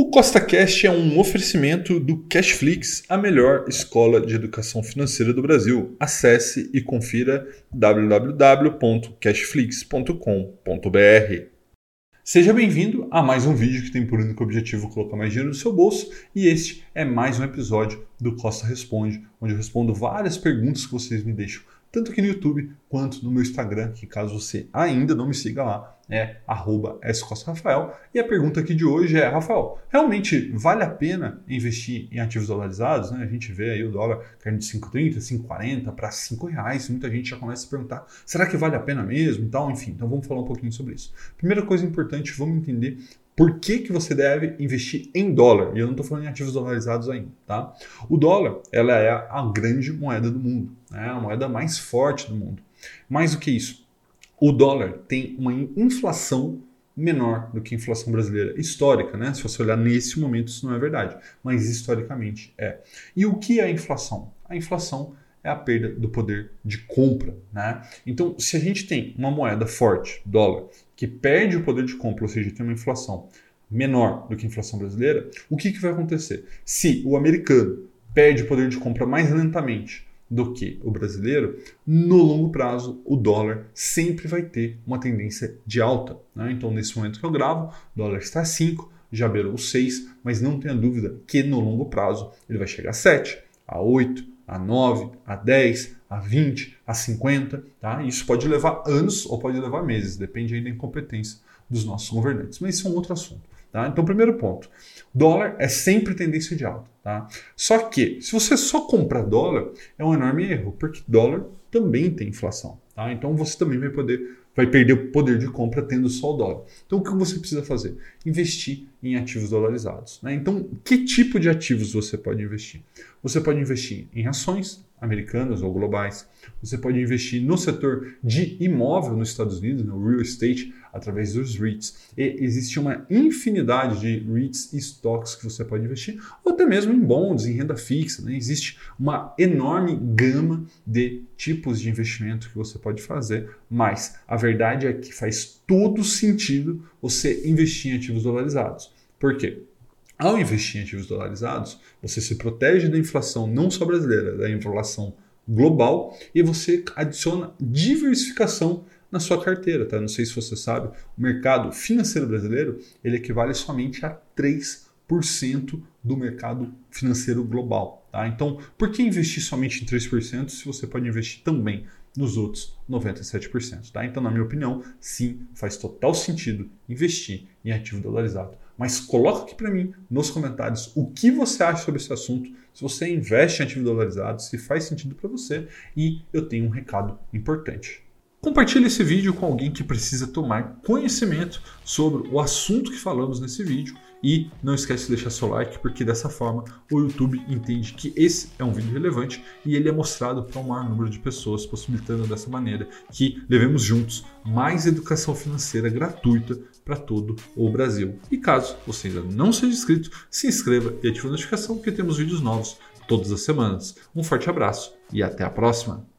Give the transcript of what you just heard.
O CostaCast é um oferecimento do Cashflix, a melhor escola de educação financeira do Brasil. Acesse e confira www.cashflix.com.br. Seja bem-vindo a mais um vídeo que tem por único objetivo colocar mais dinheiro no seu bolso e este é mais um episódio do Costa Responde, onde eu respondo várias perguntas que vocês me deixam tanto aqui no YouTube quanto no meu Instagram, que caso você ainda não me siga lá, é @scostrafael. E a pergunta aqui de hoje é, Rafael, realmente vale a pena investir em ativos dolarizados? Né? A gente vê aí o dólar caindo de 5,30, 5,40 para 5 reais. Muita gente já começa a perguntar, será que vale a pena mesmo? Então, enfim, então vamos falar um pouquinho sobre isso. Primeira coisa importante, vamos entender por que, que você deve investir em dólar? E eu não estou falando em ativos dolarizados ainda, tá? O dólar, ela é a grande moeda do mundo, né? a moeda mais forte do mundo. Mais do que isso, o dólar tem uma inflação menor do que a inflação brasileira histórica, né? Se você olhar nesse momento, isso não é verdade, mas historicamente é. E o que é a inflação? A inflação é a perda do poder de compra, né? Então, se a gente tem uma moeda forte, dólar, que perde o poder de compra, ou seja, tem uma inflação menor do que a inflação brasileira, o que, que vai acontecer? Se o americano perde o poder de compra mais lentamente do que o brasileiro, no longo prazo o dólar sempre vai ter uma tendência de alta. Né? Então, nesse momento que eu gravo, o dólar está a 5, já beirou 6, mas não tenha dúvida que no longo prazo ele vai chegar a 7, a 8, a 9, a 10, a 20, a 50, tá? Isso pode levar anos ou pode levar meses, depende aí da incompetência dos nossos governantes. Mas isso é um outro assunto. Tá? Então, primeiro ponto: dólar é sempre tendência de alta. Tá? Só que, se você só compra dólar, é um enorme erro, porque dólar também tem inflação. Tá? Então, você também vai poder vai perder o poder de compra tendo só o dólar. Então, o que você precisa fazer? Investir em ativos dolarizados. Né? Então, que tipo de ativos você pode investir? Você pode investir em ações americanas ou globais. Você pode investir no setor de imóvel nos Estados Unidos, no real estate, através dos REITs. E existe uma infinidade de REITs e stocks que você pode investir, ou até mesmo em bonds, em renda fixa. Né? Existe uma enorme gama de tipos de investimento que você pode fazer, mas a verdade é que faz todo sentido você investir em ativos dolarizados. Por quê? Ao investir em ativos dolarizados, você se protege da inflação não só brasileira, da inflação global e você adiciona diversificação na sua carteira, tá? Não sei se você sabe, o mercado financeiro brasileiro, ele equivale somente a 3% do mercado financeiro global, tá? Então, por que investir somente em 3% se você pode investir também nos outros 97%, tá? Então, na minha opinião, sim, faz total sentido investir em ativo dolarizado. Mas coloca aqui para mim nos comentários o que você acha sobre esse assunto, se você investe em ativo dolarizado, se faz sentido para você e eu tenho um recado importante. Compartilhe esse vídeo com alguém que precisa tomar conhecimento sobre o assunto que falamos nesse vídeo e não esquece de deixar seu like, porque dessa forma o YouTube entende que esse é um vídeo relevante e ele é mostrado para um maior número de pessoas, possibilitando dessa maneira que levemos juntos mais educação financeira gratuita para todo o Brasil. E caso você ainda não seja inscrito, se inscreva e ative a notificação porque temos vídeos novos todas as semanas. Um forte abraço e até a próxima!